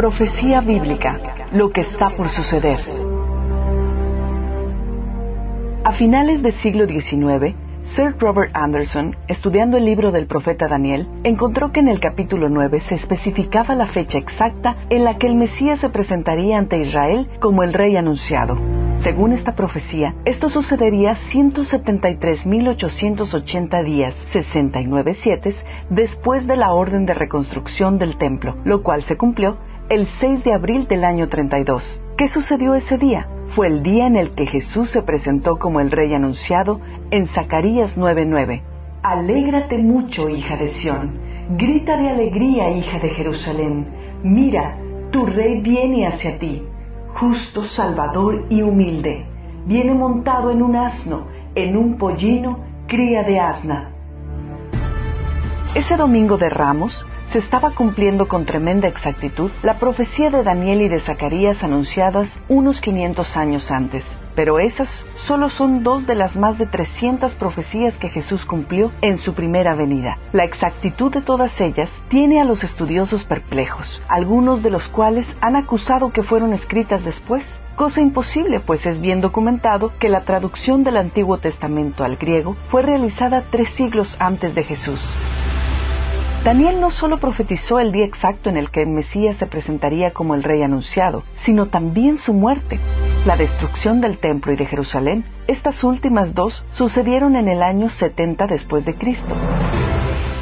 Profecía bíblica, lo que está por suceder. A finales del siglo XIX, Sir Robert Anderson, estudiando el libro del profeta Daniel, encontró que en el capítulo 9 se especificaba la fecha exacta en la que el Mesías se presentaría ante Israel como el rey anunciado. Según esta profecía, esto sucedería 173.880 días, 69 siete, después de la orden de reconstrucción del templo, lo cual se cumplió el 6 de abril del año 32. ¿Qué sucedió ese día? Fue el día en el que Jesús se presentó como el rey anunciado en Zacarías 9:9. Alégrate mucho, hija de Sión. Grita de alegría, hija de Jerusalén. Mira, tu rey viene hacia ti, justo, salvador y humilde. Viene montado en un asno, en un pollino, cría de asna. Ese domingo de Ramos, se estaba cumpliendo con tremenda exactitud la profecía de Daniel y de Zacarías anunciadas unos 500 años antes. Pero esas solo son dos de las más de 300 profecías que Jesús cumplió en su primera venida. La exactitud de todas ellas tiene a los estudiosos perplejos, algunos de los cuales han acusado que fueron escritas después cosa imposible, pues es bien documentado que la traducción del Antiguo Testamento al griego fue realizada tres siglos antes de Jesús. Daniel no solo profetizó el día exacto en el que el Mesías se presentaría como el rey anunciado, sino también su muerte. La destrucción del templo y de Jerusalén, estas últimas dos sucedieron en el año 70 después de Cristo.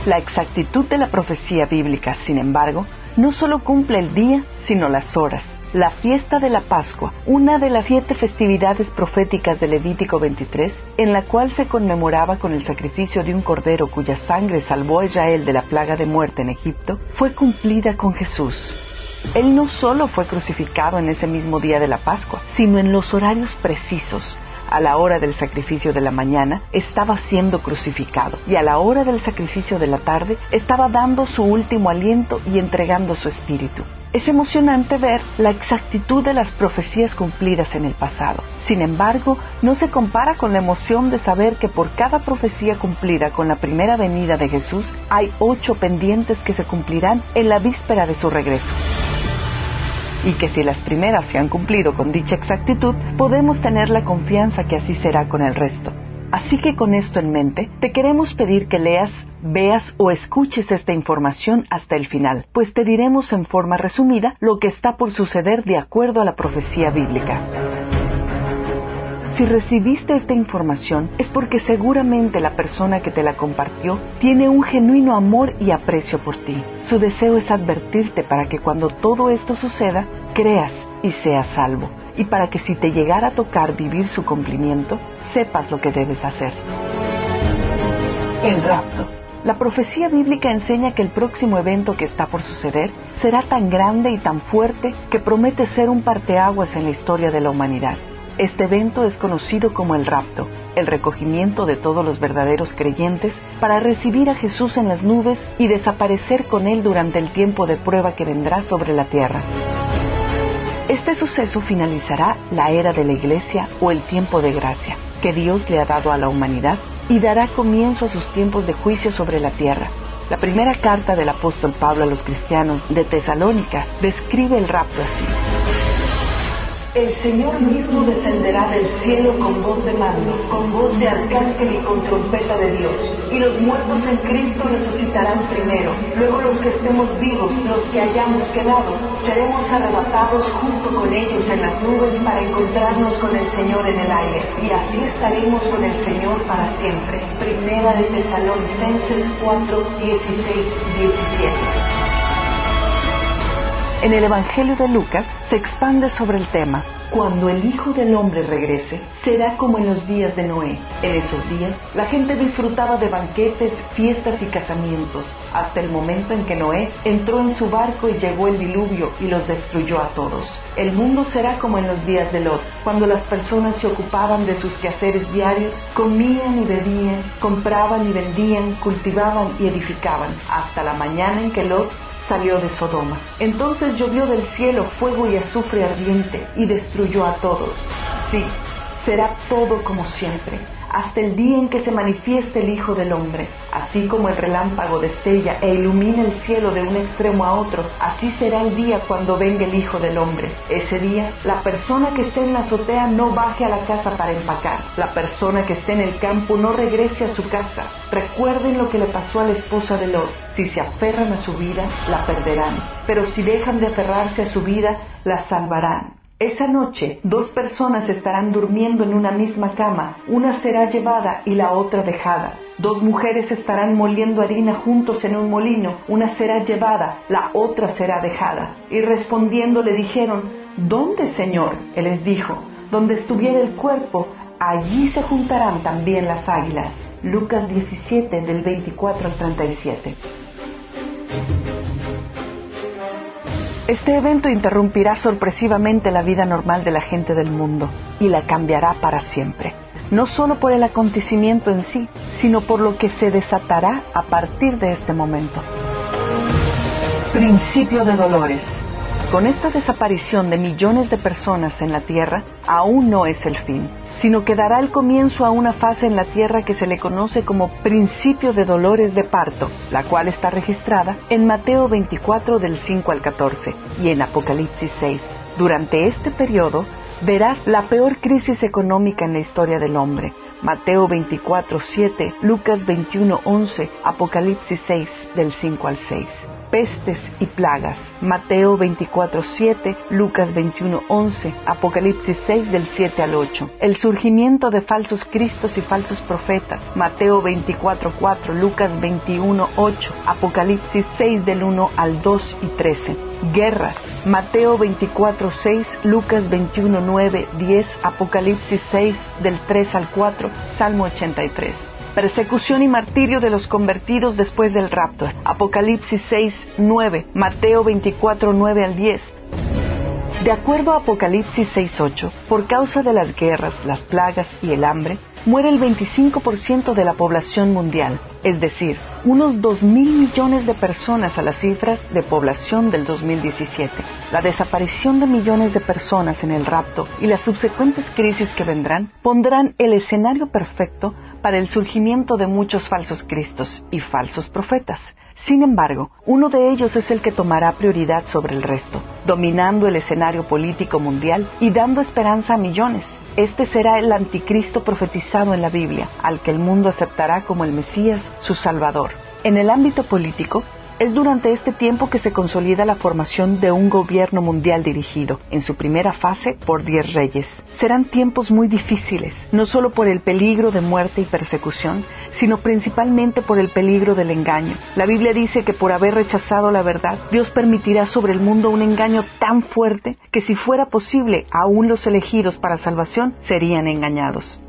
La exactitud de la profecía bíblica, sin embargo, no solo cumple el día, sino las horas la fiesta de la Pascua, una de las siete festividades proféticas de Levítico 23, en la cual se conmemoraba con el sacrificio de un cordero cuya sangre salvó a Israel de la plaga de muerte en Egipto, fue cumplida con Jesús. Él no solo fue crucificado en ese mismo día de la Pascua, sino en los horarios precisos, a la hora del sacrificio de la mañana estaba siendo crucificado y a la hora del sacrificio de la tarde estaba dando su último aliento y entregando su espíritu. Es emocionante ver la exactitud de las profecías cumplidas en el pasado. Sin embargo, no se compara con la emoción de saber que por cada profecía cumplida con la primera venida de Jesús, hay ocho pendientes que se cumplirán en la víspera de su regreso. Y que si las primeras se han cumplido con dicha exactitud, podemos tener la confianza que así será con el resto. Así que con esto en mente, te queremos pedir que leas, veas o escuches esta información hasta el final, pues te diremos en forma resumida lo que está por suceder de acuerdo a la profecía bíblica. Si recibiste esta información es porque seguramente la persona que te la compartió tiene un genuino amor y aprecio por ti. Su deseo es advertirte para que cuando todo esto suceda, creas y seas salvo y para que si te llegara a tocar vivir su cumplimiento, sepas lo que debes hacer. El rapto. La profecía bíblica enseña que el próximo evento que está por suceder será tan grande y tan fuerte que promete ser un parteaguas en la historia de la humanidad. Este evento es conocido como el rapto, el recogimiento de todos los verdaderos creyentes para recibir a Jesús en las nubes y desaparecer con él durante el tiempo de prueba que vendrá sobre la tierra. Este suceso finalizará la era de la Iglesia o el tiempo de gracia que Dios le ha dado a la humanidad y dará comienzo a sus tiempos de juicio sobre la tierra. La primera carta del apóstol Pablo a los cristianos de Tesalónica describe el rapto así. El Señor mismo descenderá del cielo con voz de mando, con voz de arcángel y con trompeta de Dios. Y los muertos en Cristo resucitarán primero. Luego los que estemos vivos, los que hayamos quedado, seremos arrebatados junto con ellos en las nubes para encontrarnos con el Señor en el aire. Y así estaremos con el Señor para siempre. Primera de Tesalonicenses 4, 16, 17. En el Evangelio de Lucas se expande sobre el tema. Cuando el Hijo del Hombre regrese, será como en los días de Noé. En esos días, la gente disfrutaba de banquetes, fiestas y casamientos, hasta el momento en que Noé entró en su barco y llegó el diluvio y los destruyó a todos. El mundo será como en los días de Lot, cuando las personas se ocupaban de sus quehaceres diarios, comían y bebían, compraban y vendían, cultivaban y edificaban, hasta la mañana en que Lot salió de Sodoma. Entonces llovió del cielo fuego y azufre ardiente y destruyó a todos. Sí, será todo como siempre. Hasta el día en que se manifieste el Hijo del Hombre. Así como el relámpago destella e ilumina el cielo de un extremo a otro, así será el día cuando venga el Hijo del Hombre. Ese día, la persona que esté en la azotea no baje a la casa para empacar. La persona que esté en el campo no regrese a su casa. Recuerden lo que le pasó a la esposa de Lot. Si se aferran a su vida, la perderán. Pero si dejan de aferrarse a su vida, la salvarán. Esa noche dos personas estarán durmiendo en una misma cama, una será llevada y la otra dejada. Dos mujeres estarán moliendo harina juntos en un molino, una será llevada, la otra será dejada. Y respondiendo le dijeron, ¿Dónde, Señor? Él les dijo, donde estuviera el cuerpo, allí se juntarán también las águilas. Lucas 17 del 24 al 37. Este evento interrumpirá sorpresivamente la vida normal de la gente del mundo y la cambiará para siempre, no solo por el acontecimiento en sí, sino por lo que se desatará a partir de este momento. Principio de dolores. Con esta desaparición de millones de personas en la Tierra, aún no es el fin sino que dará el comienzo a una fase en la tierra que se le conoce como principio de dolores de parto, la cual está registrada en Mateo 24 del 5 al 14 y en Apocalipsis 6. Durante este periodo verás la peor crisis económica en la historia del hombre. Mateo 24, 7, Lucas 21, 11, Apocalipsis 6 del 5 al 6 pestes y plagas. Mateo 24:7, Lucas 21:11, Apocalipsis 6 del 7 al 8. El surgimiento de falsos cristos y falsos profetas. Mateo 24:4, Lucas 21:8, Apocalipsis 6 del 1 al 2 y 13. Guerras. Mateo 24:6, Lucas 21:9, 10, Apocalipsis 6 del 3 al 4, Salmo 83 persecución y martirio de los convertidos después del rapto. Apocalipsis 6, 9, Mateo 24, 9 al 10. De acuerdo a Apocalipsis 6.8, por causa de las guerras, las plagas y el hambre, muere el 25% de la población mundial, es decir, unos 2 mil millones de personas a las cifras de población del 2017. La desaparición de millones de personas en el rapto y las subsecuentes crisis que vendrán pondrán el escenario perfecto para el surgimiento de muchos falsos cristos y falsos profetas. Sin embargo, uno de ellos es el que tomará prioridad sobre el resto, dominando el escenario político mundial y dando esperanza a millones. Este será el anticristo profetizado en la Biblia, al que el mundo aceptará como el Mesías, su Salvador. En el ámbito político, es durante este tiempo que se consolida la formación de un gobierno mundial dirigido, en su primera fase, por diez reyes. Serán tiempos muy difíciles, no solo por el peligro de muerte y persecución, sino principalmente por el peligro del engaño. La Biblia dice que por haber rechazado la verdad, Dios permitirá sobre el mundo un engaño tan fuerte que si fuera posible, aún los elegidos para salvación serían engañados.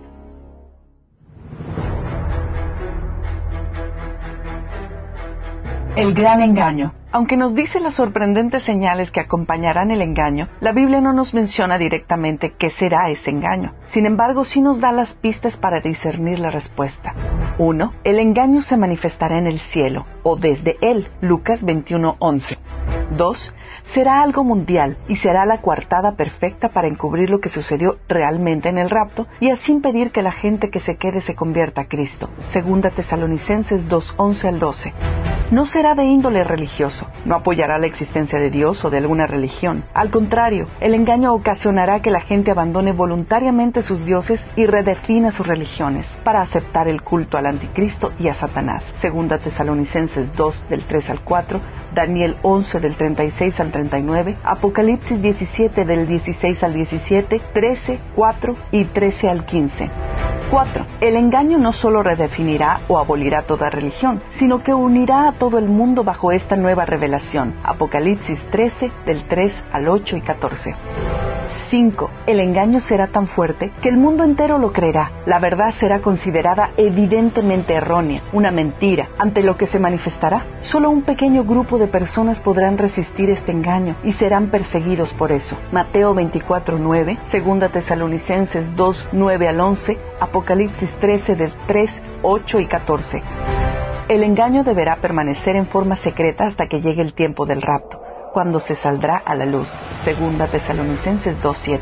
El gran engaño. Aunque nos dice las sorprendentes señales que acompañarán el engaño, la Biblia no nos menciona directamente qué será ese engaño. Sin embargo, sí nos da las pistas para discernir la respuesta. 1. El engaño se manifestará en el cielo o desde él. Lucas 21:11. 2 será algo mundial y será la coartada perfecta para encubrir lo que sucedió realmente en el rapto y así impedir que la gente que se quede se convierta a Cristo. Segunda Tesalonicenses 2:11 al 12. No será de índole religioso, no apoyará la existencia de Dios o de alguna religión. Al contrario, el engaño ocasionará que la gente abandone voluntariamente sus dioses y redefina sus religiones para aceptar el culto al anticristo y a Satanás. Segunda Tesalonicenses 2 del 3 al 4, Daniel 11 del 36 al 39, Apocalipsis 17 del 16 al 17, 13, 4 y 13 al 15. 4. El engaño no solo redefinirá o abolirá toda religión, sino que unirá a todo el mundo bajo esta nueva revelación. Apocalipsis 13 del 3 al 8 y 14. 5. El engaño será tan fuerte que el mundo entero lo creerá. La verdad será considerada evidentemente errónea, una mentira, ante lo que se manifestará. Solo un pequeño grupo de personas podrán resistir este engaño y serán perseguidos por eso. Mateo 24, 9, 2 Tesalonicenses 2, 9 al 11, Apocalipsis 13 del 3, 8 y 14. El engaño deberá permanecer en forma secreta hasta que llegue el tiempo del rapto cuando se saldrá a la luz. Segunda Tesalonicenses 2.7.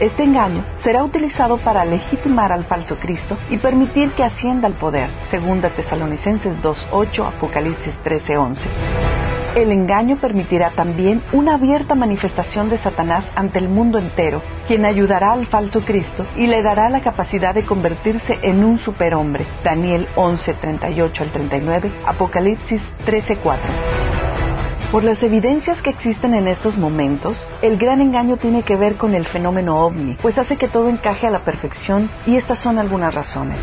Este engaño será utilizado para legitimar al falso Cristo y permitir que ascienda al poder. Segunda Tesalonicenses 2.8, Apocalipsis 13.11. El engaño permitirá también una abierta manifestación de Satanás ante el mundo entero, quien ayudará al falso Cristo y le dará la capacidad de convertirse en un superhombre. Daniel 11, 38 al 39, Apocalipsis 13, 4. Por las evidencias que existen en estos momentos, el gran engaño tiene que ver con el fenómeno ovni, pues hace que todo encaje a la perfección y estas son algunas razones.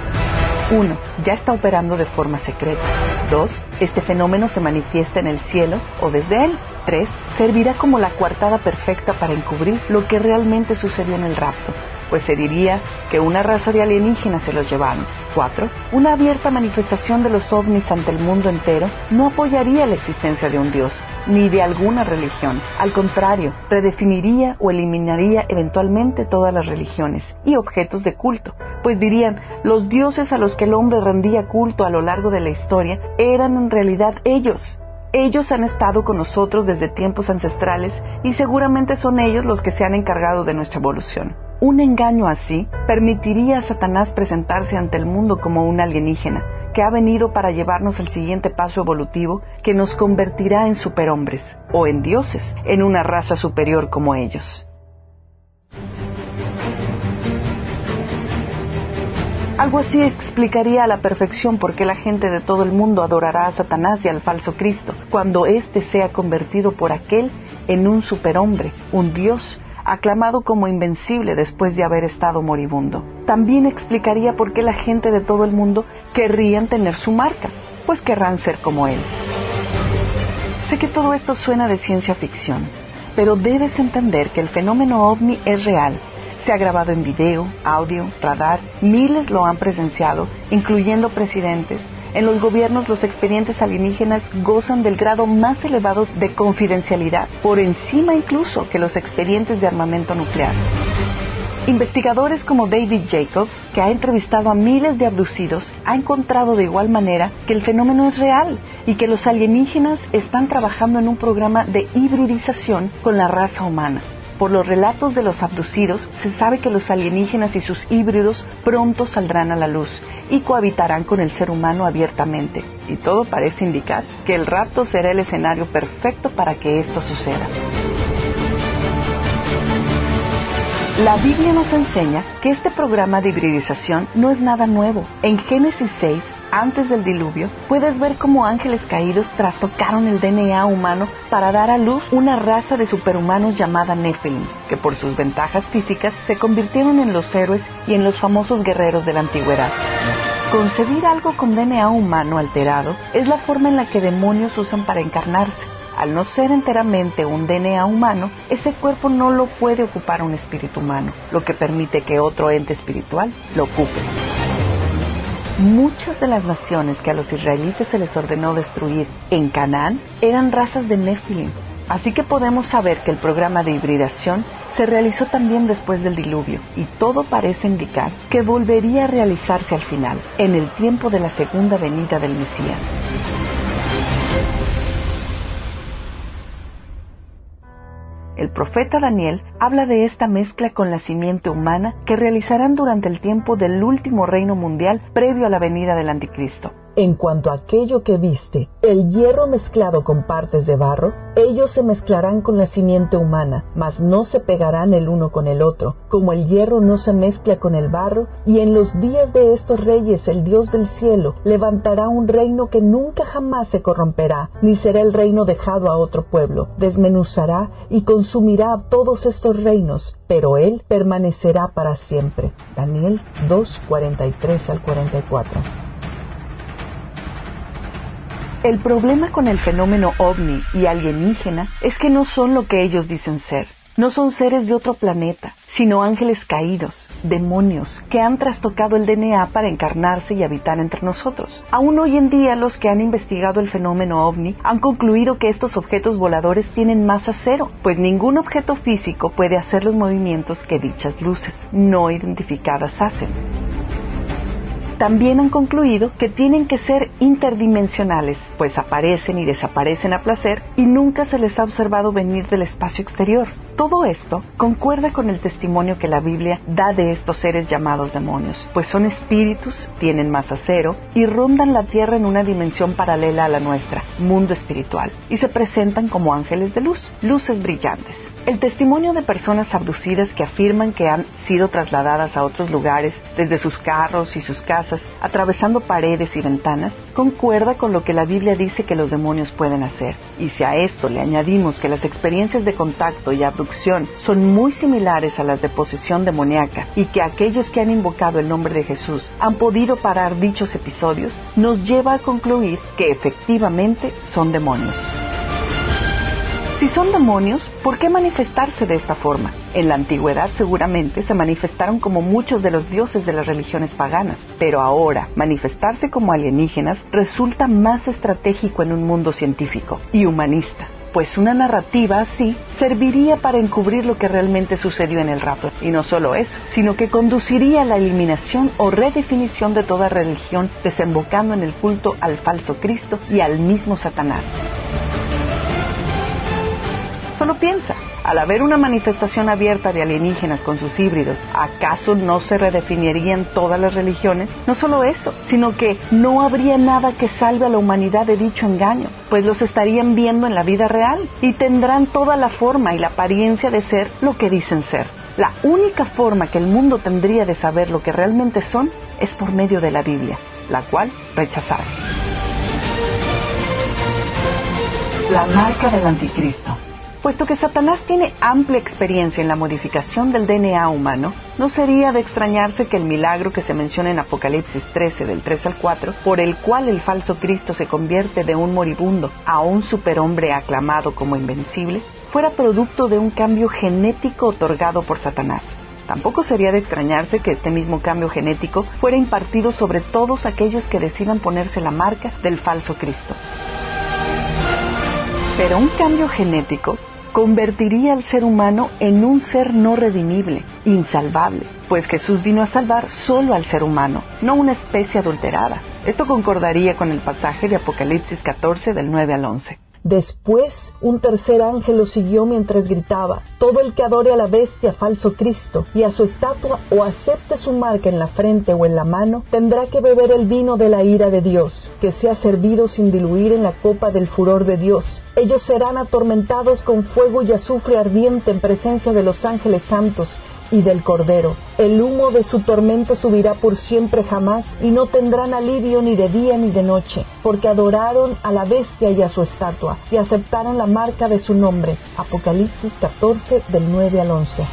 1. Ya está operando de forma secreta. 2. Este fenómeno se manifiesta en el cielo o desde él. 3. Servirá como la coartada perfecta para encubrir lo que realmente sucedió en el rapto, pues se diría que una raza de alienígenas se los llevaron. 4. Una abierta manifestación de los ovnis ante el mundo entero no apoyaría la existencia de un Dios, ni de alguna religión. Al contrario, redefiniría o eliminaría eventualmente todas las religiones y objetos de culto, pues dirían, los dioses a los que el hombre rendía culto a lo largo de la historia eran en realidad ellos. Ellos han estado con nosotros desde tiempos ancestrales y seguramente son ellos los que se han encargado de nuestra evolución. Un engaño así permitiría a Satanás presentarse ante el mundo como un alienígena, que ha venido para llevarnos al siguiente paso evolutivo que nos convertirá en superhombres o en dioses, en una raza superior como ellos. Algo así explicaría a la perfección por qué la gente de todo el mundo adorará a Satanás y al falso Cristo, cuando éste sea convertido por aquel en un superhombre, un dios, aclamado como invencible después de haber estado moribundo. También explicaría por qué la gente de todo el mundo querrían tener su marca, pues querrán ser como él. Sé que todo esto suena de ciencia ficción, pero debes entender que el fenómeno ovni es real. Se ha grabado en video, audio, radar, miles lo han presenciado, incluyendo presidentes, en los gobiernos los expedientes alienígenas gozan del grado más elevado de confidencialidad, por encima incluso que los expedientes de armamento nuclear. Investigadores como David Jacobs, que ha entrevistado a miles de abducidos, ha encontrado de igual manera que el fenómeno es real y que los alienígenas están trabajando en un programa de hibridización con la raza humana. Por los relatos de los abducidos, se sabe que los alienígenas y sus híbridos pronto saldrán a la luz y cohabitarán con el ser humano abiertamente. Y todo parece indicar que el rapto será el escenario perfecto para que esto suceda. La Biblia nos enseña que este programa de hibridización no es nada nuevo. En Génesis 6 antes del diluvio, puedes ver cómo ángeles caídos trastocaron el DNA humano para dar a luz una raza de superhumanos llamada Nephilim, que por sus ventajas físicas se convirtieron en los héroes y en los famosos guerreros de la antigüedad. Concebir algo con DNA humano alterado es la forma en la que demonios usan para encarnarse. Al no ser enteramente un DNA humano, ese cuerpo no lo puede ocupar un espíritu humano, lo que permite que otro ente espiritual lo ocupe. Muchas de las naciones que a los israelitas se les ordenó destruir en Canaán eran razas de Nephilim. Así que podemos saber que el programa de hibridación se realizó también después del diluvio y todo parece indicar que volvería a realizarse al final, en el tiempo de la segunda venida del Mesías. El profeta Daniel habla de esta mezcla con la simiente humana que realizarán durante el tiempo del último reino mundial previo a la venida del anticristo. En cuanto a aquello que viste, el hierro mezclado con partes de barro, ellos se mezclarán con la simiente humana, mas no se pegarán el uno con el otro, como el hierro no se mezcla con el barro, y en los días de estos reyes el Dios del cielo levantará un reino que nunca jamás se corromperá, ni será el reino dejado a otro pueblo, desmenuzará y consumirá todos estos reinos, pero él permanecerá para siempre. Daniel 2, 43 al 44. El problema con el fenómeno ovni y alienígena es que no son lo que ellos dicen ser. No son seres de otro planeta, sino ángeles caídos, demonios, que han trastocado el DNA para encarnarse y habitar entre nosotros. Aún hoy en día los que han investigado el fenómeno ovni han concluido que estos objetos voladores tienen masa cero, pues ningún objeto físico puede hacer los movimientos que dichas luces no identificadas hacen. También han concluido que tienen que ser interdimensionales, pues aparecen y desaparecen a placer y nunca se les ha observado venir del espacio exterior. Todo esto concuerda con el testimonio que la Biblia da de estos seres llamados demonios, pues son espíritus, tienen masa cero y rondan la tierra en una dimensión paralela a la nuestra, mundo espiritual, y se presentan como ángeles de luz, luces brillantes. El testimonio de personas abducidas que afirman que han sido trasladadas a otros lugares desde sus carros y sus casas, atravesando paredes y ventanas, concuerda con lo que la Biblia dice que los demonios pueden hacer. Y si a esto le añadimos que las experiencias de contacto y abducción son muy similares a las de posesión demoníaca y que aquellos que han invocado el nombre de Jesús han podido parar dichos episodios, nos lleva a concluir que efectivamente son demonios. Si son demonios, ¿por qué manifestarse de esta forma? En la antigüedad seguramente se manifestaron como muchos de los dioses de las religiones paganas, pero ahora manifestarse como alienígenas resulta más estratégico en un mundo científico y humanista pues una narrativa así serviría para encubrir lo que realmente sucedió en el rapto. Y no solo eso, sino que conduciría a la eliminación o redefinición de toda religión, desembocando en el culto al falso Cristo y al mismo Satanás. Solo piensa, al haber una manifestación abierta de alienígenas con sus híbridos, ¿acaso no se redefinirían todas las religiones? No solo eso, sino que no habría nada que salve a la humanidad de dicho engaño, pues los estarían viendo en la vida real y tendrán toda la forma y la apariencia de ser lo que dicen ser. La única forma que el mundo tendría de saber lo que realmente son es por medio de la Biblia, la cual rechazaron. La marca del anticristo. Puesto que Satanás tiene amplia experiencia en la modificación del DNA humano, no sería de extrañarse que el milagro que se menciona en Apocalipsis 13 del 3 al 4, por el cual el falso Cristo se convierte de un moribundo a un superhombre aclamado como invencible, fuera producto de un cambio genético otorgado por Satanás. Tampoco sería de extrañarse que este mismo cambio genético fuera impartido sobre todos aquellos que decidan ponerse la marca del falso Cristo. Pero un cambio genético convertiría al ser humano en un ser no redimible, insalvable, pues Jesús vino a salvar solo al ser humano, no una especie adulterada. Esto concordaría con el pasaje de Apocalipsis 14 del 9 al 11. Después un tercer ángel lo siguió mientras gritaba, todo el que adore a la bestia falso Cristo y a su estatua o acepte su marca en la frente o en la mano, tendrá que beber el vino de la ira de Dios, que se ha servido sin diluir en la copa del furor de Dios. Ellos serán atormentados con fuego y azufre ardiente en presencia de los ángeles santos y del Cordero. El humo de su tormento subirá por siempre jamás y no tendrán alivio ni de día ni de noche, porque adoraron a la bestia y a su estatua y aceptaron la marca de su nombre. Apocalipsis 14 del 9 al 11.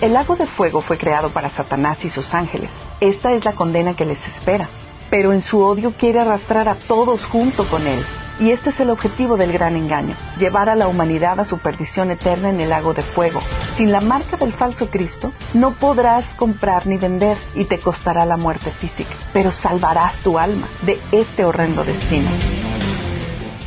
El lago de fuego fue creado para Satanás y sus ángeles. Esta es la condena que les espera. Pero en su odio quiere arrastrar a todos junto con él. Y este es el objetivo del gran engaño, llevar a la humanidad a su perdición eterna en el lago de fuego. Sin la marca del falso Cristo, no podrás comprar ni vender y te costará la muerte física, pero salvarás tu alma de este horrendo destino.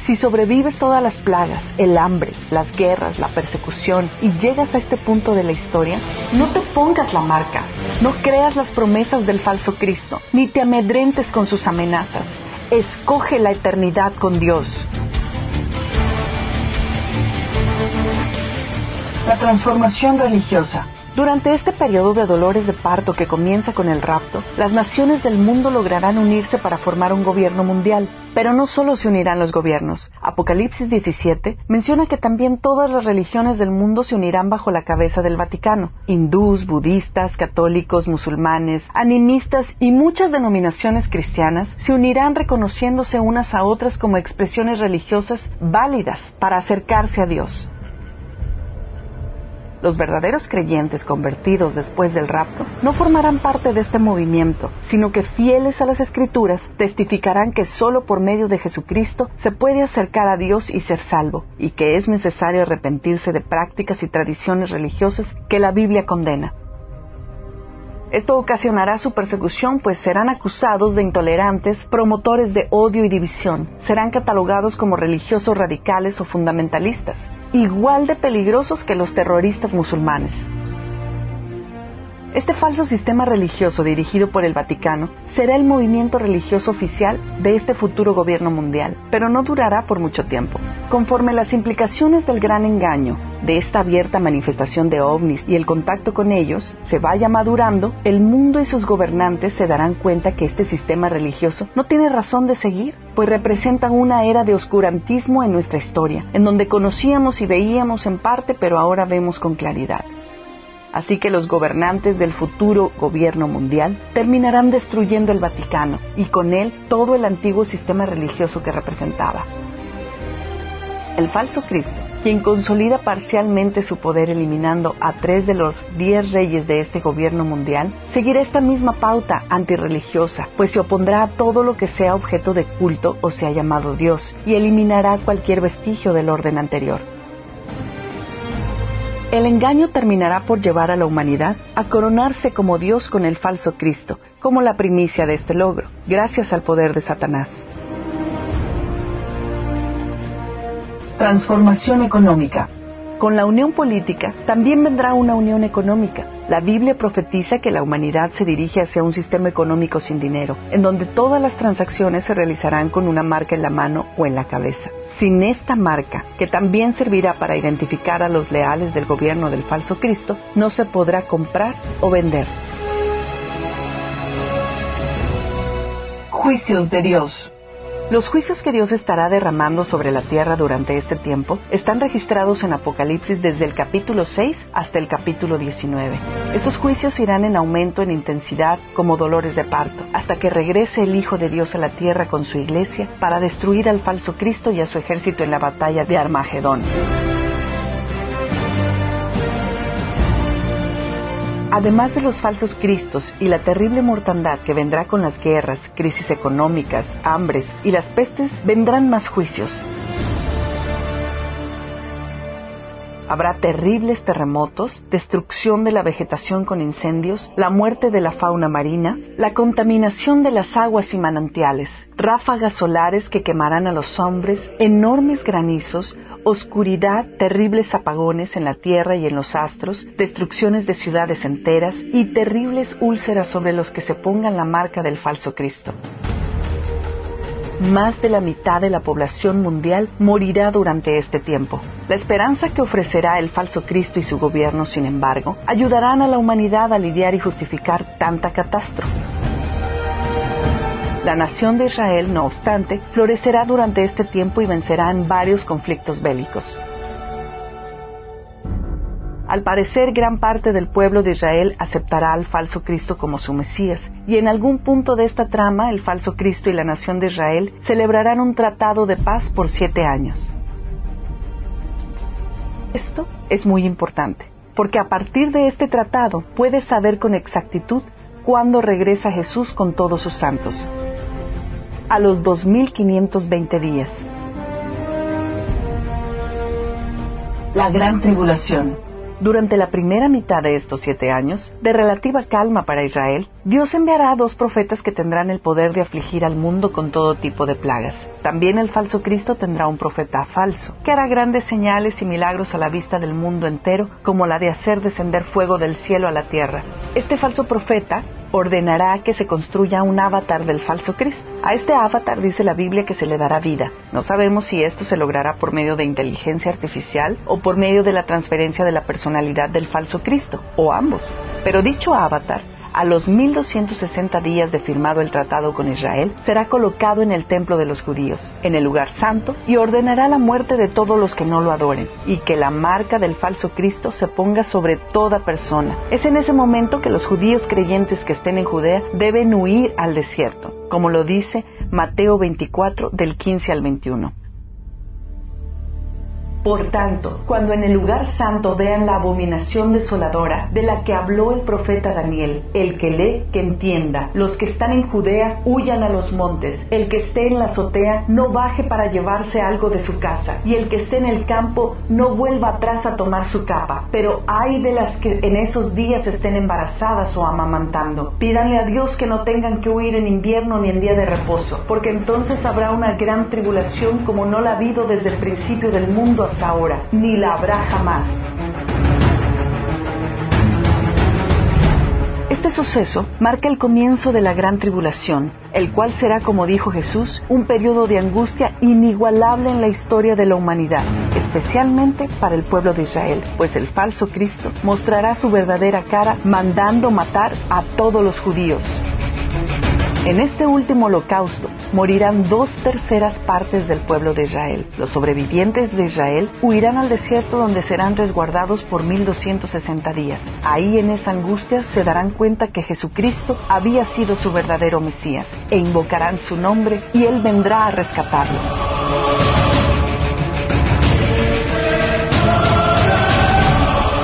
Si sobrevives todas las plagas, el hambre, las guerras, la persecución y llegas a este punto de la historia, no te pongas la marca, no creas las promesas del falso Cristo, ni te amedrentes con sus amenazas. Escoge la eternidad con Dios. La transformación religiosa. Durante este periodo de dolores de parto que comienza con el rapto, las naciones del mundo lograrán unirse para formar un gobierno mundial. Pero no solo se unirán los gobiernos. Apocalipsis 17 menciona que también todas las religiones del mundo se unirán bajo la cabeza del Vaticano. Hindús, budistas, católicos, musulmanes, animistas y muchas denominaciones cristianas se unirán reconociéndose unas a otras como expresiones religiosas válidas para acercarse a Dios. Los verdaderos creyentes convertidos después del rapto no formarán parte de este movimiento, sino que fieles a las escrituras testificarán que solo por medio de Jesucristo se puede acercar a Dios y ser salvo, y que es necesario arrepentirse de prácticas y tradiciones religiosas que la Biblia condena. Esto ocasionará su persecución, pues serán acusados de intolerantes, promotores de odio y división. Serán catalogados como religiosos radicales o fundamentalistas, igual de peligrosos que los terroristas musulmanes. Este falso sistema religioso dirigido por el Vaticano será el movimiento religioso oficial de este futuro gobierno mundial, pero no durará por mucho tiempo. Conforme las implicaciones del gran engaño, de esta abierta manifestación de ovnis y el contacto con ellos se vaya madurando, el mundo y sus gobernantes se darán cuenta que este sistema religioso no tiene razón de seguir, pues representa una era de oscurantismo en nuestra historia, en donde conocíamos y veíamos en parte, pero ahora vemos con claridad. Así que los gobernantes del futuro gobierno mundial terminarán destruyendo el Vaticano y con él todo el antiguo sistema religioso que representaba. El falso Cristo, quien consolida parcialmente su poder eliminando a tres de los diez reyes de este gobierno mundial, seguirá esta misma pauta antirreligiosa, pues se opondrá a todo lo que sea objeto de culto o sea llamado Dios, y eliminará cualquier vestigio del orden anterior. El engaño terminará por llevar a la humanidad a coronarse como Dios con el falso Cristo, como la primicia de este logro, gracias al poder de Satanás. Transformación económica. Con la unión política también vendrá una unión económica. La Biblia profetiza que la humanidad se dirige hacia un sistema económico sin dinero, en donde todas las transacciones se realizarán con una marca en la mano o en la cabeza. Sin esta marca, que también servirá para identificar a los leales del gobierno del falso Cristo, no se podrá comprar o vender. Juicios de Dios. Los juicios que Dios estará derramando sobre la tierra durante este tiempo están registrados en Apocalipsis desde el capítulo 6 hasta el capítulo 19. Estos juicios irán en aumento en intensidad como dolores de parto, hasta que regrese el Hijo de Dios a la tierra con su iglesia para destruir al falso Cristo y a su ejército en la batalla de Armagedón. Además de los falsos cristos y la terrible mortandad que vendrá con las guerras, crisis económicas, hambres y las pestes, vendrán más juicios. Habrá terribles terremotos, destrucción de la vegetación con incendios, la muerte de la fauna marina, la contaminación de las aguas y manantiales, ráfagas solares que quemarán a los hombres, enormes granizos, oscuridad, terribles apagones en la tierra y en los astros, destrucciones de ciudades enteras y terribles úlceras sobre los que se pongan la marca del falso Cristo. Más de la mitad de la población mundial morirá durante este tiempo. La esperanza que ofrecerá el falso Cristo y su gobierno, sin embargo, ayudarán a la humanidad a lidiar y justificar tanta catástrofe. La nación de Israel, no obstante, florecerá durante este tiempo y vencerá en varios conflictos bélicos. Al parecer, gran parte del pueblo de Israel aceptará al falso Cristo como su Mesías, y en algún punto de esta trama, el falso Cristo y la nación de Israel celebrarán un tratado de paz por siete años. Esto es muy importante, porque a partir de este tratado puedes saber con exactitud cuándo regresa Jesús con todos sus santos a los 2520 días. La gran tribulación. Durante la primera mitad de estos siete años, de relativa calma para Israel, Dios enviará a dos profetas que tendrán el poder de afligir al mundo con todo tipo de plagas. También el falso Cristo tendrá un profeta falso, que hará grandes señales y milagros a la vista del mundo entero, como la de hacer descender fuego del cielo a la tierra. Este falso profeta ordenará que se construya un avatar del falso Cristo. A este avatar dice la Biblia que se le dará vida. No sabemos si esto se logrará por medio de inteligencia artificial o por medio de la transferencia de la personalidad del falso Cristo, o ambos. Pero dicho avatar a los 1260 días de firmado el tratado con Israel, será colocado en el templo de los judíos, en el lugar santo, y ordenará la muerte de todos los que no lo adoren, y que la marca del falso Cristo se ponga sobre toda persona. Es en ese momento que los judíos creyentes que estén en Judea deben huir al desierto, como lo dice Mateo 24 del 15 al 21. Por tanto, cuando en el lugar santo vean la abominación desoladora de la que habló el profeta Daniel, el que lee, que entienda. Los que están en Judea, huyan a los montes. El que esté en la azotea, no baje para llevarse algo de su casa. Y el que esté en el campo, no vuelva atrás a tomar su capa. Pero hay de las que en esos días estén embarazadas o amamantando. Pídanle a Dios que no tengan que huir en invierno ni en día de reposo, porque entonces habrá una gran tribulación como no la ha habido desde el principio del mundo ahora, ni la habrá jamás. Este suceso marca el comienzo de la gran tribulación, el cual será, como dijo Jesús, un periodo de angustia inigualable en la historia de la humanidad, especialmente para el pueblo de Israel, pues el falso Cristo mostrará su verdadera cara mandando matar a todos los judíos. En este último holocausto morirán dos terceras partes del pueblo de Israel. Los sobrevivientes de Israel huirán al desierto donde serán resguardados por 1260 días. Ahí en esa angustia se darán cuenta que Jesucristo había sido su verdadero Mesías e invocarán su nombre y Él vendrá a rescatarlos.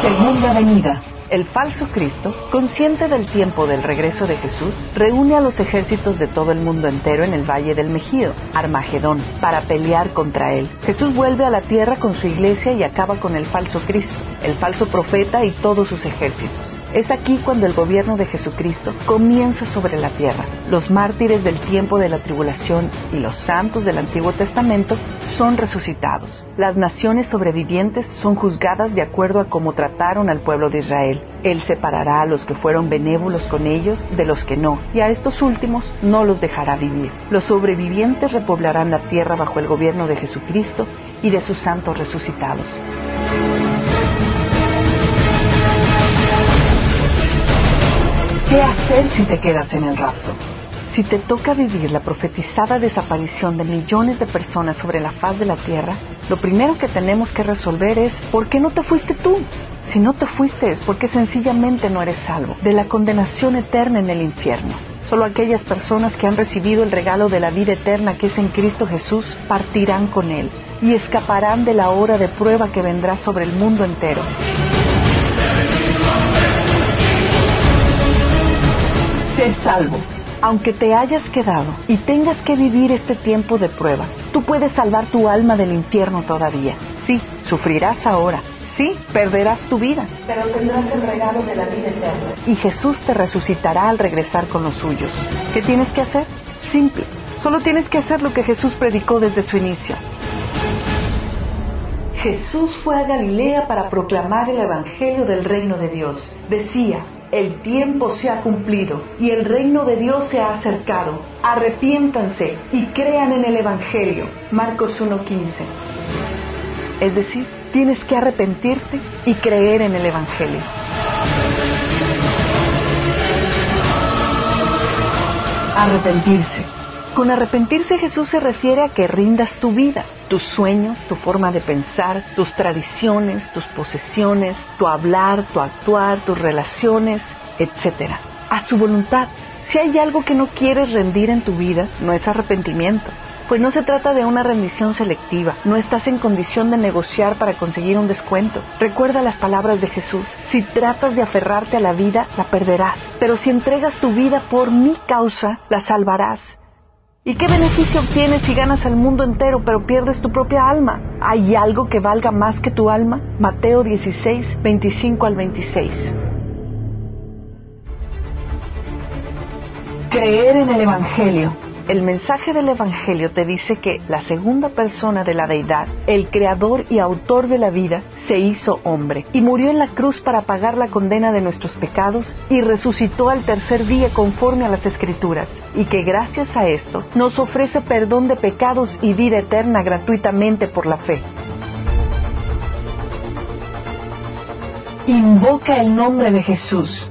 Segunda venida. El falso Cristo, consciente del tiempo del regreso de Jesús, reúne a los ejércitos de todo el mundo entero en el valle del Mejido, Armagedón, para pelear contra él. Jesús vuelve a la tierra con su iglesia y acaba con el falso Cristo, el falso profeta y todos sus ejércitos. Es aquí cuando el gobierno de Jesucristo comienza sobre la tierra. Los mártires del tiempo de la tribulación y los santos del Antiguo Testamento son resucitados. Las naciones sobrevivientes son juzgadas de acuerdo a cómo trataron al pueblo de Israel. Él separará a los que fueron benévolos con ellos de los que no, y a estos últimos no los dejará vivir. Los sobrevivientes repoblarán la tierra bajo el gobierno de Jesucristo y de sus santos resucitados. ¿Qué hacer si te quedas en el rapto? Si te toca vivir la profetizada desaparición de millones de personas sobre la faz de la Tierra, lo primero que tenemos que resolver es ¿por qué no te fuiste tú? Si no te fuiste es porque sencillamente no eres salvo de la condenación eterna en el infierno. Solo aquellas personas que han recibido el regalo de la vida eterna que es en Cristo Jesús partirán con Él y escaparán de la hora de prueba que vendrá sobre el mundo entero. Sé salvo. Aunque te hayas quedado y tengas que vivir este tiempo de prueba, tú puedes salvar tu alma del infierno todavía. Sí, sufrirás ahora. Sí, perderás tu vida. Pero tendrás el regalo de la vida eterna. Y Jesús te resucitará al regresar con los suyos. ¿Qué tienes que hacer? Simple. Solo tienes que hacer lo que Jesús predicó desde su inicio. Jesús fue a Galilea para proclamar el Evangelio del reino de Dios. Decía, el tiempo se ha cumplido y el reino de Dios se ha acercado. Arrepiéntanse y crean en el Evangelio. Marcos 1.15. Es decir, tienes que arrepentirte y creer en el Evangelio. Arrepentirse. Con arrepentirse Jesús se refiere a que rindas tu vida, tus sueños, tu forma de pensar, tus tradiciones, tus posesiones, tu hablar, tu actuar, tus relaciones, etc. A su voluntad. Si hay algo que no quieres rendir en tu vida, no es arrepentimiento. Pues no se trata de una rendición selectiva, no estás en condición de negociar para conseguir un descuento. Recuerda las palabras de Jesús, si tratas de aferrarte a la vida, la perderás, pero si entregas tu vida por mi causa, la salvarás. ¿Y qué beneficio obtienes si ganas el mundo entero pero pierdes tu propia alma? ¿Hay algo que valga más que tu alma? Mateo 16, 25 al 26. Creer en el Evangelio. El mensaje del Evangelio te dice que la segunda persona de la deidad, el creador y autor de la vida, se hizo hombre y murió en la cruz para pagar la condena de nuestros pecados y resucitó al tercer día conforme a las escrituras y que gracias a esto nos ofrece perdón de pecados y vida eterna gratuitamente por la fe. Invoca el nombre de Jesús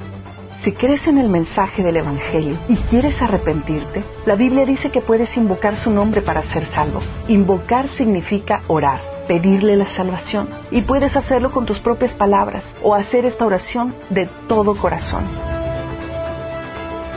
si crees en el mensaje del Evangelio y quieres arrepentirte, la Biblia dice que puedes invocar su nombre para ser salvo. Invocar significa orar, pedirle la salvación. Y puedes hacerlo con tus propias palabras o hacer esta oración de todo corazón.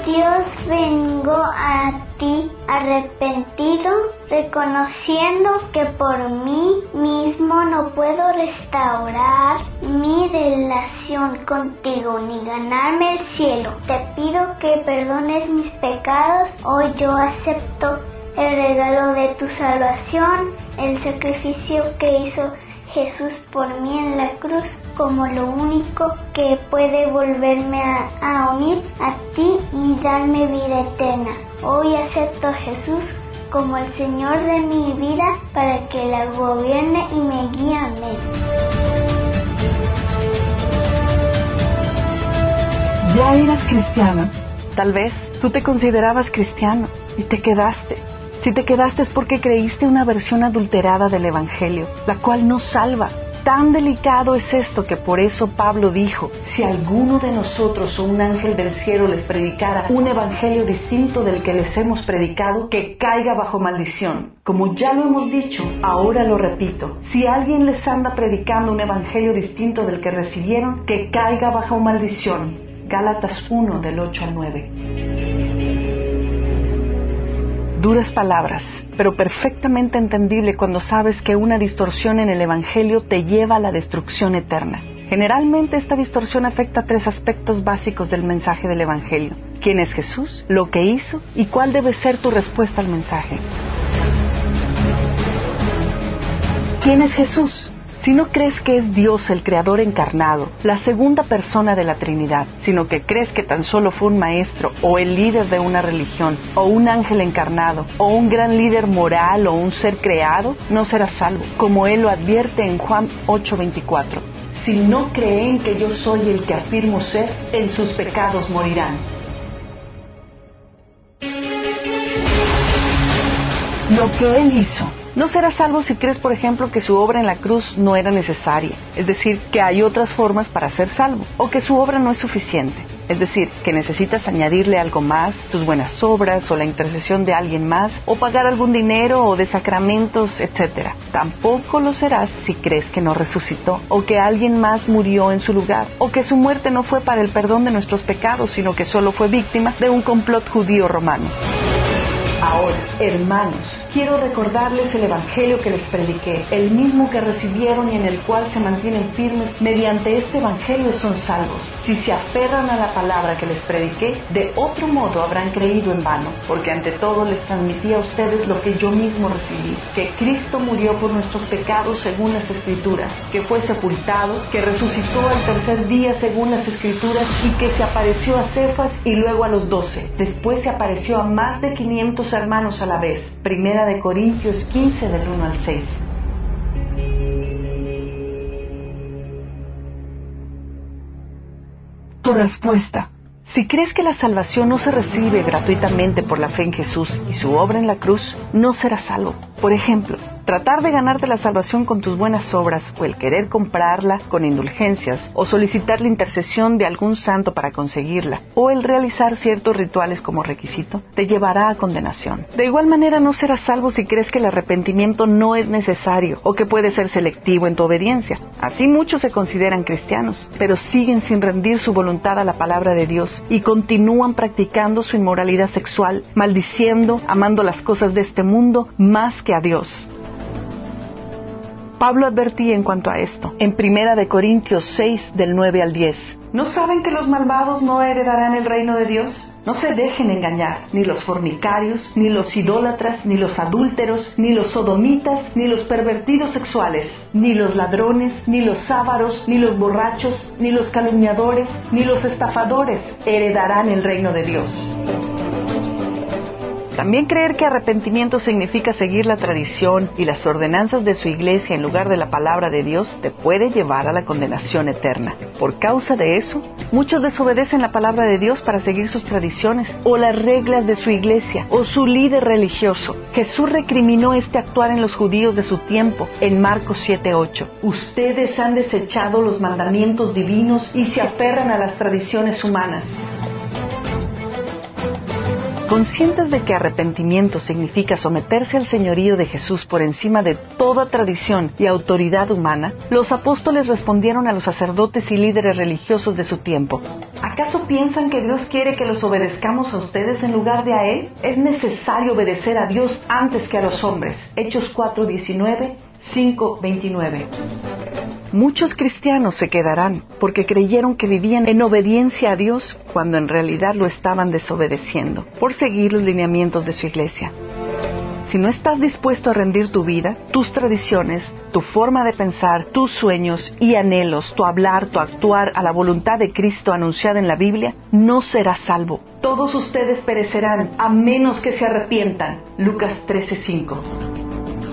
Dios, vengo a ti arrepentido, reconociendo que por mí mismo no puedo restaurar mi relación contigo ni ganarme el cielo. Te pido que perdones mis pecados. Hoy yo acepto el regalo de tu salvación, el sacrificio que hizo Jesús por mí en la cruz como lo único que puede volverme a, unir a ti y darme vida eterna. Hoy acepto a Jesús como el Señor de mi vida para que la gobierne y me guíe. Amén. Ya eras cristiano. Tal vez tú te considerabas cristiano y te quedaste. Si te quedaste es porque creíste una versión adulterada del Evangelio, la cual no salva, Tan delicado es esto que por eso Pablo dijo, si alguno de nosotros o un ángel del cielo les predicara un evangelio distinto del que les hemos predicado, que caiga bajo maldición. Como ya lo hemos dicho, ahora lo repito, si alguien les anda predicando un evangelio distinto del que recibieron, que caiga bajo maldición. Gálatas 1 del 8 al 9 duras palabras, pero perfectamente entendible cuando sabes que una distorsión en el Evangelio te lleva a la destrucción eterna. Generalmente esta distorsión afecta tres aspectos básicos del mensaje del Evangelio. ¿Quién es Jesús? ¿Lo que hizo? ¿Y cuál debe ser tu respuesta al mensaje? ¿Quién es Jesús? Si no crees que es Dios el Creador encarnado, la segunda persona de la Trinidad, sino que crees que tan solo fue un maestro o el líder de una religión, o un ángel encarnado, o un gran líder moral o un ser creado, no serás salvo, como Él lo advierte en Juan 8:24. Si no creen que yo soy el que afirmo ser, en sus pecados morirán. Lo que Él hizo no serás salvo si crees, por ejemplo, que su obra en la cruz no era necesaria, es decir, que hay otras formas para ser salvo, o que su obra no es suficiente, es decir, que necesitas añadirle algo más, tus buenas obras o la intercesión de alguien más, o pagar algún dinero o de sacramentos, etc. Tampoco lo serás si crees que no resucitó, o que alguien más murió en su lugar, o que su muerte no fue para el perdón de nuestros pecados, sino que solo fue víctima de un complot judío romano. Ahora, hermanos, quiero recordarles el Evangelio que les prediqué, el mismo que recibieron y en el cual se mantienen firmes. Mediante este Evangelio son salvos. Si se aferran a la palabra que les prediqué, de otro modo habrán creído en vano, porque ante todo les transmití a ustedes lo que yo mismo recibí, que Cristo murió por nuestros pecados según las Escrituras, que fue sepultado, que resucitó al tercer día según las Escrituras y que se apareció a Cefas y luego a los doce. Después se apareció a más de 500 hermanos a la vez. Primera de Corintios 15 del 1 al 6. Tu respuesta. Si crees que la salvación no se recibe gratuitamente por la fe en Jesús y su obra en la cruz, no serás salvo. Por ejemplo, tratar de ganarte la salvación con tus buenas obras o el querer comprarla con indulgencias o solicitar la intercesión de algún santo para conseguirla o el realizar ciertos rituales como requisito te llevará a condenación. De igual manera no serás salvo si crees que el arrepentimiento no es necesario o que puede ser selectivo en tu obediencia. Así muchos se consideran cristianos, pero siguen sin rendir su voluntad a la palabra de Dios y continúan practicando su inmoralidad sexual, maldiciendo, amando las cosas de este mundo más que a Dios. Pablo advertía en cuanto a esto, en Primera de Corintios 6 del 9 al 10. ¿No saben que los malvados no heredarán el reino de Dios? No se dejen engañar, ni los fornicarios, ni los idólatras, ni los adúlteros, ni los sodomitas, ni los pervertidos sexuales, ni los ladrones, ni los ávaros, ni los borrachos, ni los calumniadores, ni los estafadores heredarán el reino de Dios. También creer que arrepentimiento significa seguir la tradición y las ordenanzas de su iglesia en lugar de la palabra de Dios te puede llevar a la condenación eterna. Por causa de eso, muchos desobedecen la palabra de Dios para seguir sus tradiciones o las reglas de su iglesia o su líder religioso. Jesús recriminó este actuar en los judíos de su tiempo en Marcos 7:8. Ustedes han desechado los mandamientos divinos y se aferran a las tradiciones humanas. Conscientes de que arrepentimiento significa someterse al señorío de Jesús por encima de toda tradición y autoridad humana, los apóstoles respondieron a los sacerdotes y líderes religiosos de su tiempo. ¿Acaso piensan que Dios quiere que los obedezcamos a ustedes en lugar de a Él? Es necesario obedecer a Dios antes que a los hombres. Hechos 4:19, 5:29. Muchos cristianos se quedarán porque creyeron que vivían en obediencia a Dios cuando en realidad lo estaban desobedeciendo por seguir los lineamientos de su iglesia. Si no estás dispuesto a rendir tu vida, tus tradiciones, tu forma de pensar, tus sueños y anhelos, tu hablar, tu actuar a la voluntad de Cristo anunciada en la Biblia, no serás salvo. Todos ustedes perecerán a menos que se arrepientan. Lucas 13:5.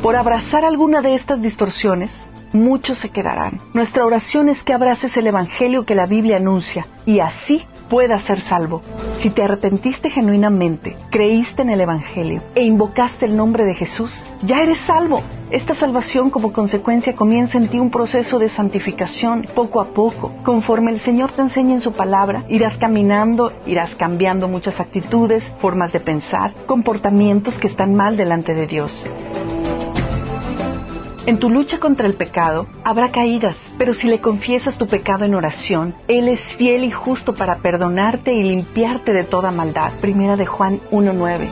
Por abrazar alguna de estas distorsiones, muchos se quedarán. Nuestra oración es que abraces el Evangelio que la Biblia anuncia y así puedas ser salvo. Si te arrepentiste genuinamente, creíste en el Evangelio e invocaste el nombre de Jesús, ya eres salvo. Esta salvación como consecuencia comienza en ti un proceso de santificación poco a poco. Conforme el Señor te enseña en su palabra, irás caminando, irás cambiando muchas actitudes, formas de pensar, comportamientos que están mal delante de Dios. En tu lucha contra el pecado habrá caídas, pero si le confiesas tu pecado en oración, Él es fiel y justo para perdonarte y limpiarte de toda maldad. Primera de Juan 1.9.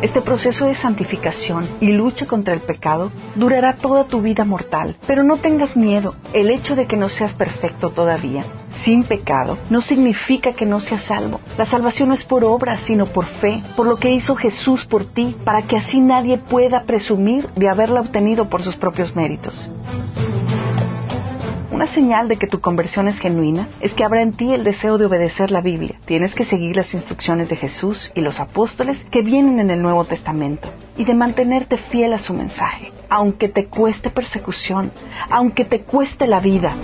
Este proceso de santificación y lucha contra el pecado durará toda tu vida mortal, pero no tengas miedo. El hecho de que no seas perfecto todavía sin pecado no significa que no seas salvo. La salvación no es por obras, sino por fe, por lo que hizo Jesús por ti, para que así nadie pueda presumir de haberla obtenido por sus propios méritos. Una señal de que tu conversión es genuina es que habrá en ti el deseo de obedecer la Biblia. Tienes que seguir las instrucciones de Jesús y los apóstoles que vienen en el Nuevo Testamento y de mantenerte fiel a su mensaje, aunque te cueste persecución, aunque te cueste la vida.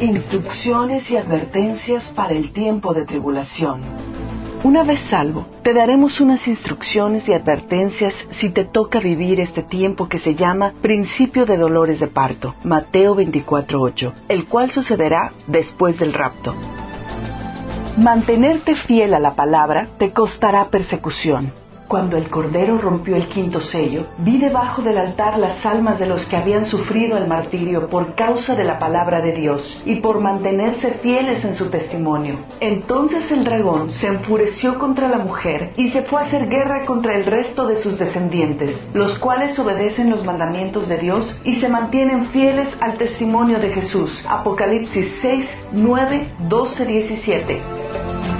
Instrucciones y advertencias para el tiempo de tribulación. Una vez salvo, te daremos unas instrucciones y advertencias si te toca vivir este tiempo que se llama principio de dolores de parto, Mateo 24.8, el cual sucederá después del rapto. Mantenerte fiel a la palabra te costará persecución. Cuando el Cordero rompió el quinto sello, vi debajo del altar las almas de los que habían sufrido el martirio por causa de la palabra de Dios y por mantenerse fieles en su testimonio. Entonces el dragón se enfureció contra la mujer y se fue a hacer guerra contra el resto de sus descendientes, los cuales obedecen los mandamientos de Dios y se mantienen fieles al testimonio de Jesús. Apocalipsis 6, 9, 12, 17.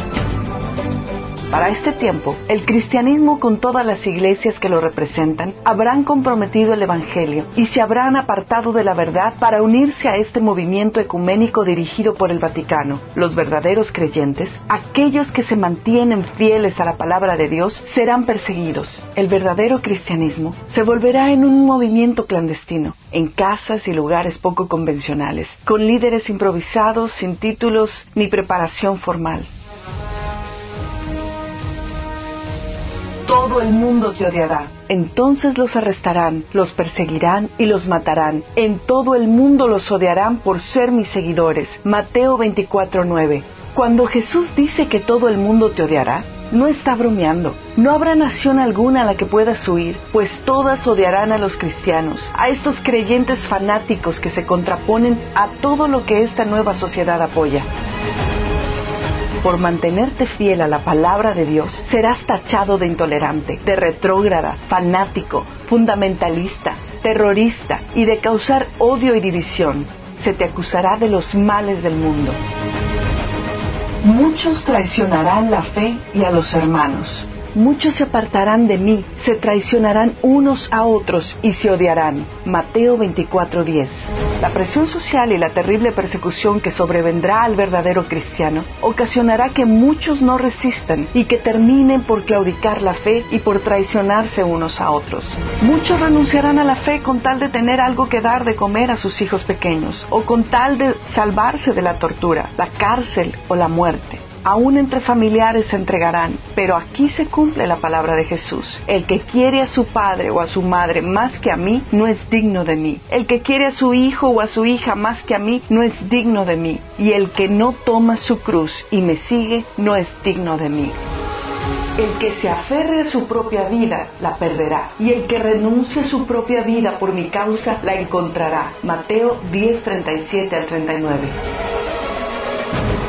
Para este tiempo, el cristianismo con todas las iglesias que lo representan habrán comprometido el Evangelio y se habrán apartado de la verdad para unirse a este movimiento ecuménico dirigido por el Vaticano. Los verdaderos creyentes, aquellos que se mantienen fieles a la palabra de Dios, serán perseguidos. El verdadero cristianismo se volverá en un movimiento clandestino, en casas y lugares poco convencionales, con líderes improvisados sin títulos ni preparación formal. Todo el mundo te odiará. Entonces los arrestarán, los perseguirán y los matarán. En todo el mundo los odiarán por ser mis seguidores. Mateo 24:9. Cuando Jesús dice que todo el mundo te odiará, no está bromeando. No habrá nación alguna a la que puedas huir, pues todas odiarán a los cristianos, a estos creyentes fanáticos que se contraponen a todo lo que esta nueva sociedad apoya por mantenerte fiel a la palabra de Dios, serás tachado de intolerante, de retrógrada, fanático, fundamentalista, terrorista y de causar odio y división. Se te acusará de los males del mundo. Muchos traicionarán la fe y a los hermanos. Muchos se apartarán de mí, se traicionarán unos a otros y se odiarán. Mateo 24:10. La presión social y la terrible persecución que sobrevendrá al verdadero cristiano ocasionará que muchos no resistan y que terminen por claudicar la fe y por traicionarse unos a otros. Muchos renunciarán a la fe con tal de tener algo que dar de comer a sus hijos pequeños o con tal de salvarse de la tortura, la cárcel o la muerte aún entre familiares se entregarán, pero aquí se cumple la palabra de Jesús. El que quiere a su padre o a su madre más que a mí, no es digno de mí. El que quiere a su hijo o a su hija más que a mí, no es digno de mí. Y el que no toma su cruz y me sigue, no es digno de mí. El que se aferre a su propia vida la perderá, y el que renuncie a su propia vida por mi causa la encontrará. Mateo 10, 37 al 39.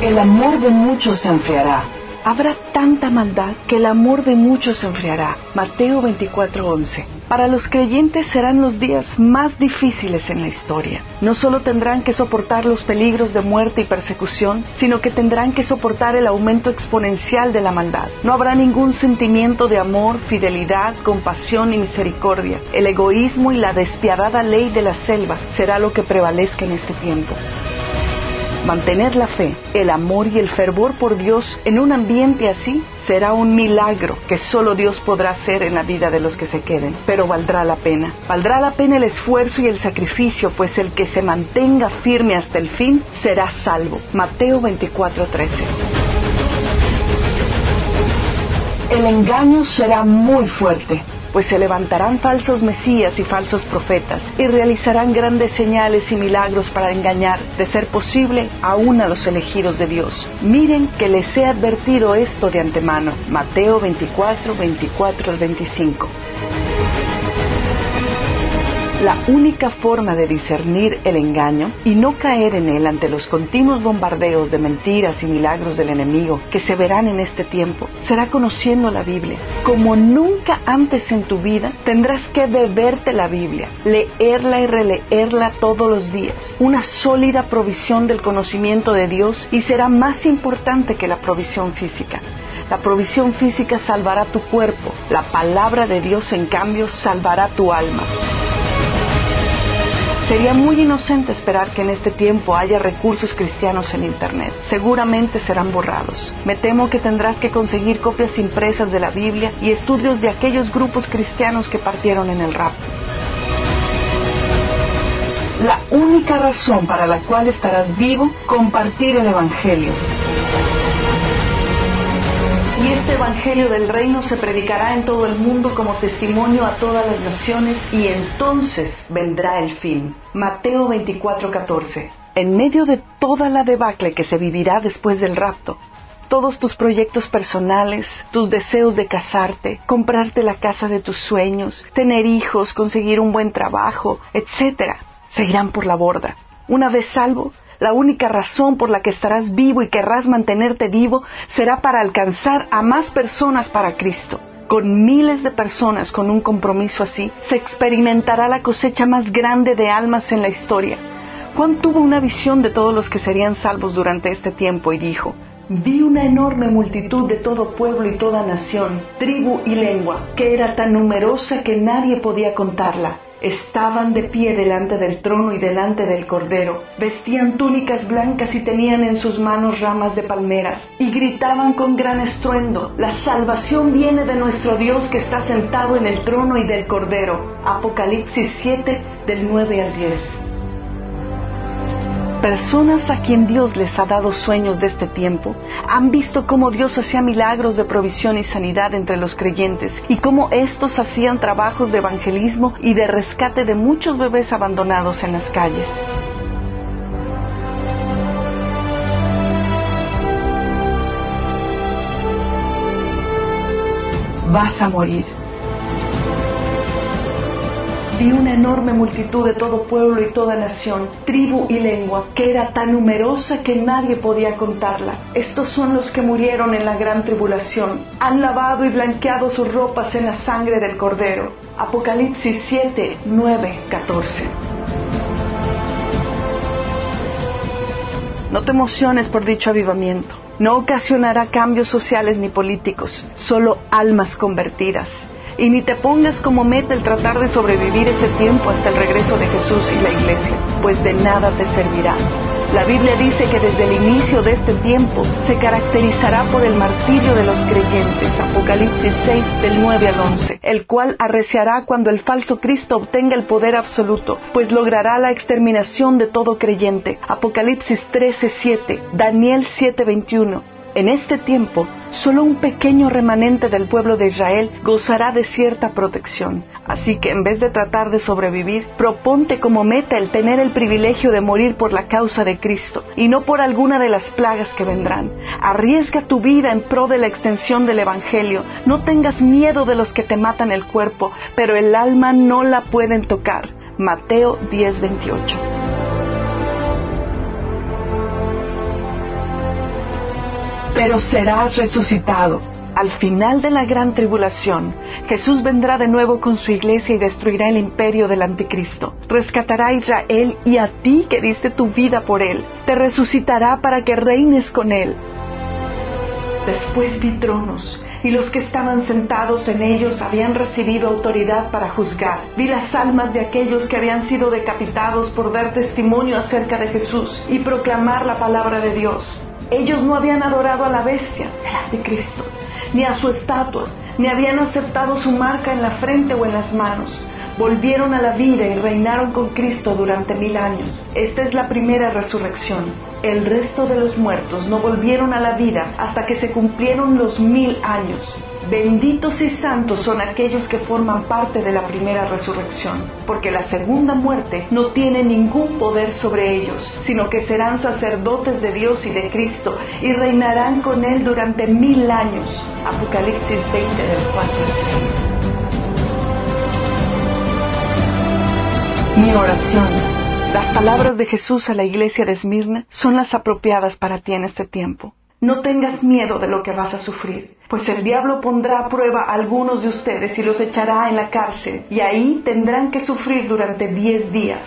El amor de muchos se enfriará. Habrá tanta maldad que el amor de muchos se enfriará. Mateo 24:11. Para los creyentes serán los días más difíciles en la historia. No solo tendrán que soportar los peligros de muerte y persecución, sino que tendrán que soportar el aumento exponencial de la maldad. No habrá ningún sentimiento de amor, fidelidad, compasión y misericordia. El egoísmo y la despiadada ley de la selva será lo que prevalezca en este tiempo. Mantener la fe, el amor y el fervor por Dios en un ambiente así será un milagro que solo Dios podrá hacer en la vida de los que se queden, pero valdrá la pena. Valdrá la pena el esfuerzo y el sacrificio, pues el que se mantenga firme hasta el fin será salvo. Mateo 24:13. El engaño será muy fuerte pues se levantarán falsos mesías y falsos profetas y realizarán grandes señales y milagros para engañar, de ser posible, aún a los elegidos de Dios. Miren que les he advertido esto de antemano. Mateo 24, 24 al 25. La única forma de discernir el engaño y no caer en él ante los continuos bombardeos de mentiras y milagros del enemigo que se verán en este tiempo será conociendo la Biblia. Como nunca antes en tu vida tendrás que beberte la Biblia, leerla y releerla todos los días. Una sólida provisión del conocimiento de Dios y será más importante que la provisión física. La provisión física salvará tu cuerpo, la palabra de Dios en cambio salvará tu alma. Sería muy inocente esperar que en este tiempo haya recursos cristianos en Internet. Seguramente serán borrados. Me temo que tendrás que conseguir copias impresas de la Biblia y estudios de aquellos grupos cristianos que partieron en el rapto. La única razón para la cual estarás vivo, compartir el Evangelio. Y este Evangelio del Reino se predicará en todo el mundo como testimonio a todas las naciones y entonces vendrá el fin. Mateo 24:14. En medio de toda la debacle que se vivirá después del rapto, todos tus proyectos personales, tus deseos de casarte, comprarte la casa de tus sueños, tener hijos, conseguir un buen trabajo, etc., se irán por la borda. Una vez salvo, la única razón por la que estarás vivo y querrás mantenerte vivo será para alcanzar a más personas para Cristo. Con miles de personas con un compromiso así, se experimentará la cosecha más grande de almas en la historia. Juan tuvo una visión de todos los que serían salvos durante este tiempo y dijo, Vi una enorme multitud de todo pueblo y toda nación, tribu y lengua, que era tan numerosa que nadie podía contarla estaban de pie delante del trono y delante del Cordero, vestían túnicas blancas y tenían en sus manos ramas de palmeras, y gritaban con gran estruendo, La salvación viene de nuestro Dios que está sentado en el trono y del Cordero. Apocalipsis 7 del 9 al 10 personas a quien Dios les ha dado sueños de este tiempo han visto cómo Dios hacía milagros de provisión y sanidad entre los creyentes y cómo estos hacían trabajos de evangelismo y de rescate de muchos bebés abandonados en las calles. Vas a morir vi una enorme multitud de todo pueblo y toda nación, tribu y lengua, que era tan numerosa que nadie podía contarla. Estos son los que murieron en la gran tribulación. Han lavado y blanqueado sus ropas en la sangre del Cordero. Apocalipsis 7, 9, 14. No te emociones por dicho avivamiento. No ocasionará cambios sociales ni políticos, solo almas convertidas y ni te pongas como meta el tratar de sobrevivir ese tiempo hasta el regreso de Jesús y la iglesia, pues de nada te servirá. La Biblia dice que desde el inicio de este tiempo se caracterizará por el martirio de los creyentes, Apocalipsis 6 del 9 al 11, el cual arreciará cuando el falso Cristo obtenga el poder absoluto, pues logrará la exterminación de todo creyente, Apocalipsis 13 7, Daniel 7 21, en este tiempo, solo un pequeño remanente del pueblo de Israel gozará de cierta protección. Así que en vez de tratar de sobrevivir, proponte como meta el tener el privilegio de morir por la causa de Cristo y no por alguna de las plagas que vendrán. Arriesga tu vida en pro de la extensión del Evangelio. No tengas miedo de los que te matan el cuerpo, pero el alma no la pueden tocar. Mateo 10:28. Pero serás resucitado. Al final de la gran tribulación, Jesús vendrá de nuevo con su iglesia y destruirá el imperio del anticristo. Rescatará a Israel y a ti que diste tu vida por él. Te resucitará para que reines con él. Después vi tronos y los que estaban sentados en ellos habían recibido autoridad para juzgar. Vi las almas de aquellos que habían sido decapitados por dar testimonio acerca de Jesús y proclamar la palabra de Dios. Ellos no habían adorado a la bestia, el anticristo, ni a su estatua, ni habían aceptado su marca en la frente o en las manos volvieron a la vida y reinaron con Cristo durante mil años. Esta es la primera resurrección. El resto de los muertos no volvieron a la vida hasta que se cumplieron los mil años. Benditos y santos son aquellos que forman parte de la primera resurrección, porque la segunda muerte no tiene ningún poder sobre ellos, sino que serán sacerdotes de Dios y de Cristo y reinarán con Él durante mil años. Apocalipsis 20 del 4 al 6. Mi oración. Las palabras de Jesús a la iglesia de Esmirna son las apropiadas para ti en este tiempo. No tengas miedo de lo que vas a sufrir, pues el diablo pondrá a prueba a algunos de ustedes y los echará en la cárcel, y ahí tendrán que sufrir durante diez días.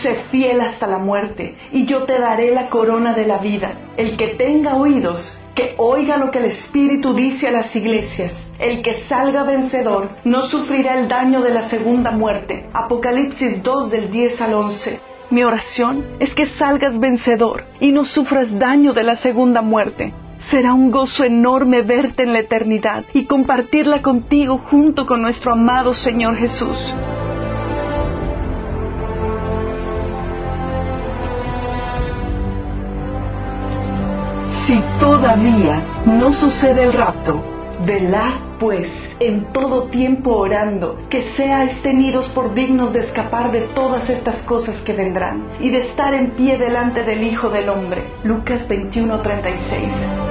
Sé fiel hasta la muerte, y yo te daré la corona de la vida. El que tenga oídos, que oiga lo que el Espíritu dice a las iglesias. El que salga vencedor no sufrirá el daño de la segunda muerte. Apocalipsis 2 del 10 al 11. Mi oración es que salgas vencedor y no sufras daño de la segunda muerte. Será un gozo enorme verte en la eternidad y compartirla contigo junto con nuestro amado Señor Jesús. Si todavía no sucede el rapto, velad pues en todo tiempo orando, que seáis tenidos por dignos de escapar de todas estas cosas que vendrán y de estar en pie delante del Hijo del Hombre. Lucas 21:36.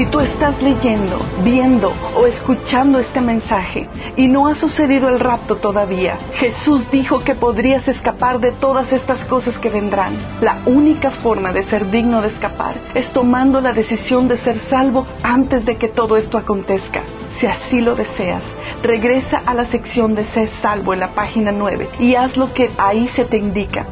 Si tú estás leyendo, viendo o escuchando este mensaje y no ha sucedido el rapto todavía, Jesús dijo que podrías escapar de todas estas cosas que vendrán. La única forma de ser digno de escapar es tomando la decisión de ser salvo antes de que todo esto acontezca. Si así lo deseas, regresa a la sección de Ser salvo en la página 9 y haz lo que ahí se te indica.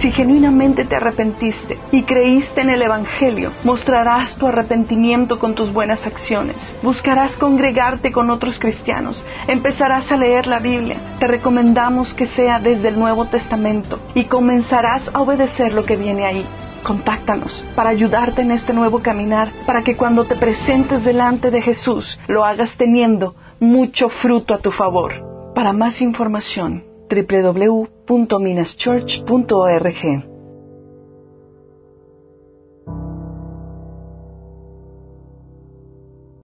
Si genuinamente te arrepentiste y creíste en el Evangelio, mostrarás tu arrepentimiento con tus buenas acciones. Buscarás congregarte con otros cristianos. Empezarás a leer la Biblia. Te recomendamos que sea desde el Nuevo Testamento y comenzarás a obedecer lo que viene ahí. Contáctanos para ayudarte en este nuevo caminar, para que cuando te presentes delante de Jesús lo hagas teniendo mucho fruto a tu favor. Para más información, www.minaschurch.org